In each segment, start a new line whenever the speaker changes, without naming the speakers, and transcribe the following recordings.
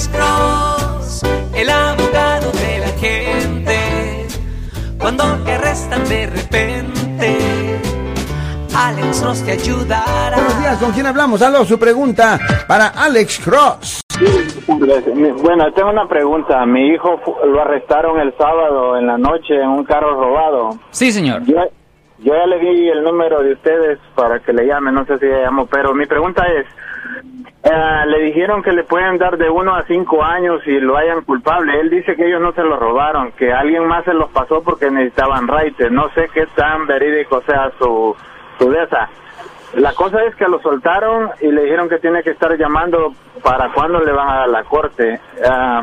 Alex Cross, el abogado de la gente. Cuando te arrestan de repente, Alex Cross te ayudará.
Buenos días, ¿con quién hablamos? Aló, su pregunta para Alex Cross.
Bueno, tengo una pregunta. Mi hijo lo arrestaron el sábado en la noche en un carro robado.
Sí, señor.
Yo, yo ya le di el número de ustedes para que le llame, no sé si ya llamó, pero mi pregunta es, eh, le dijeron que le pueden dar de uno a cinco años y lo hayan culpable. Él dice que ellos no se lo robaron, que alguien más se los pasó porque necesitaban raite. No sé qué tan verídico sea su, su de. La cosa es que lo soltaron y le dijeron que tiene que estar llamando para cuándo le van a dar la corte. Ah,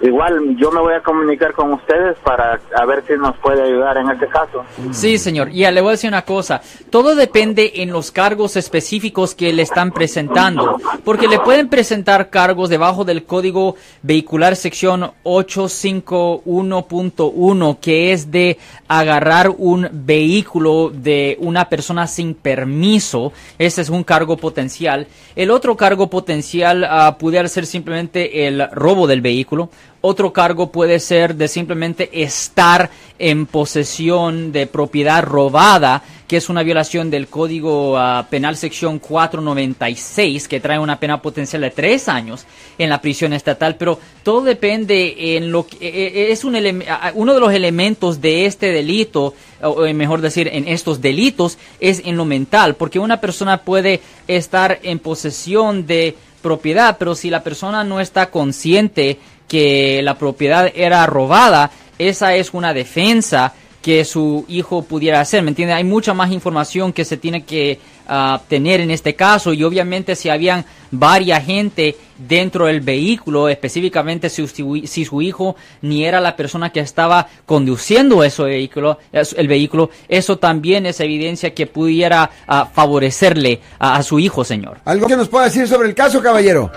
igual yo me voy a comunicar con ustedes para a ver si nos puede ayudar en este caso.
Sí, señor. Ya le voy a decir una cosa. Todo depende en los cargos específicos que le están presentando. Porque le pueden presentar cargos debajo del Código Vehicular sección 851.1, que es de agarrar un vehículo de una persona sin permiso. Ese es un cargo potencial. El otro cargo potencial ah, pudiera ser simplemente el robo del vehículo. Otro cargo puede ser de simplemente estar en posesión de propiedad robada, que es una violación del Código ah, Penal sección 496, que trae una pena potencial de tres años en la prisión estatal. Pero todo depende en lo que eh, eh, es un ah, uno de los elementos de este delito, o mejor decir, en estos delitos, es en lo mental, porque una persona puede estar en posesión de propiedad, pero si la persona no está consciente que la propiedad era robada, esa es una defensa que su hijo pudiera hacer, ¿me entiende? Hay mucha más información que se tiene que ah, tener en este caso y obviamente si habían varias gente dentro del vehículo, específicamente si, si su hijo ni era la persona que estaba conduciendo ese vehículo, el vehículo, eso también es evidencia que pudiera ah, favorecerle a- a su hijo, señor.
¿Algo que nos pueda decir sobre el caso, caballero?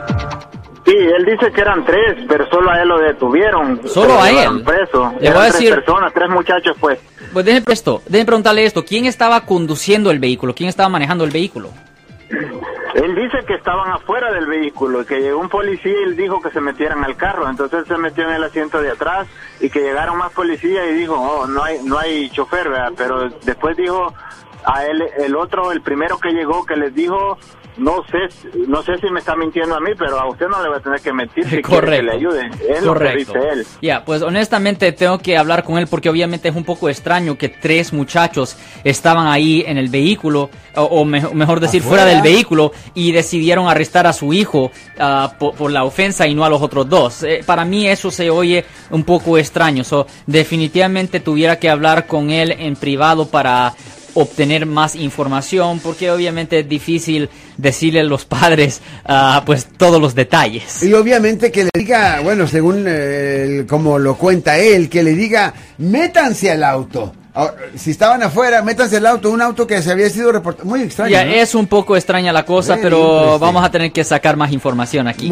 Él dice que eran tres, pero solo a él lo detuvieron.
Solo a él.
Preso.
Le voy a
tres
decir-
personas, tres muchachos, pues.
Pues déjeme esto, déjeme preguntarle esto, ¿quién estaba conduciendo el vehículo? ¿Quién estaba manejando el vehículo?
Él dice que estaban afuera del vehículo, que llegó un policía y él dijo que se metieran al carro, entonces se metió en el asiento de atrás y que llegaron más policías y dijo, oh, no hay, no hay chofer, ¿verdad? pero después dijo a él, el otro, el primero que llegó, que les dijo, no sé, no sé si me está mintiendo a mí, pero a usted no le va a tener que mentir si quiere que
Correcto.
le ayude, es lo que
Correcto.
dice él.
Ya, pues honestamente tengo que hablar con él porque obviamente es un poco extraño que tres muchachos estaban ahí en el vehículo, o, o me- mejor decir, fuera del vehículo, y decidieron arrestar a su hijo po- por, la ofensa y no a los otros dos. Eh, para mí eso se oye un poco extraño. So, definitivamente tuviera que hablar con él en privado para obtener más información porque obviamente es difícil decirle a los padres ah, pues todos los detalles.
Y obviamente que le diga, bueno, según eh, el- como lo cuenta él, que le diga, métanse al auto. Ahora, si estaban afuera, métanse al auto, un auto que se había sido reportado. Muy extraño.
Ya,
¿no?
es un poco extraña la cosa, pero vamos a tener que sacar más información aquí.